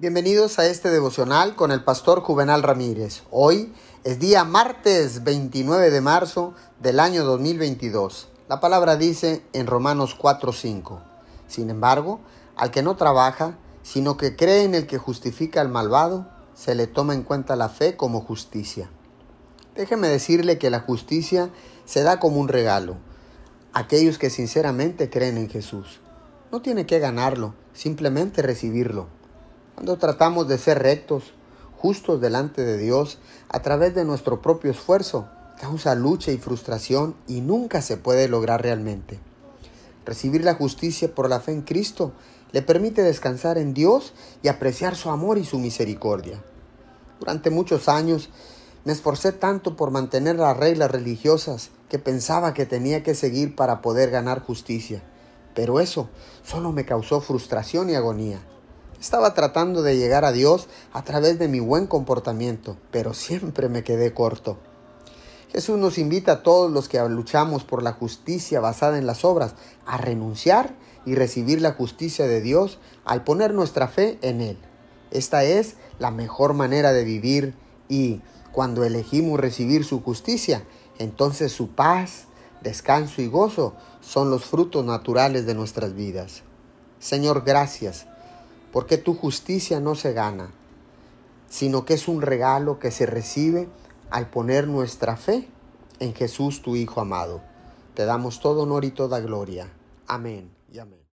Bienvenidos a este devocional con el pastor Juvenal Ramírez. Hoy es día martes 29 de marzo del año 2022. La palabra dice en Romanos 4:5. Sin embargo, al que no trabaja, sino que cree en el que justifica al malvado, se le toma en cuenta la fe como justicia. Déjeme decirle que la justicia se da como un regalo aquellos que sinceramente creen en Jesús. No tiene que ganarlo, simplemente recibirlo. Cuando tratamos de ser rectos, justos delante de Dios, a través de nuestro propio esfuerzo, causa lucha y frustración y nunca se puede lograr realmente. Recibir la justicia por la fe en Cristo le permite descansar en Dios y apreciar su amor y su misericordia. Durante muchos años me esforcé tanto por mantener las reglas religiosas que pensaba que tenía que seguir para poder ganar justicia, pero eso solo me causó frustración y agonía. Estaba tratando de llegar a Dios a través de mi buen comportamiento, pero siempre me quedé corto. Jesús nos invita a todos los que luchamos por la justicia basada en las obras a renunciar y recibir la justicia de Dios al poner nuestra fe en Él. Esta es la mejor manera de vivir y cuando elegimos recibir su justicia, entonces su paz, descanso y gozo son los frutos naturales de nuestras vidas. Señor, gracias porque tu justicia no se gana, sino que es un regalo que se recibe al poner nuestra fe en Jesús tu Hijo amado. Te damos todo honor y toda gloria. Amén y amén.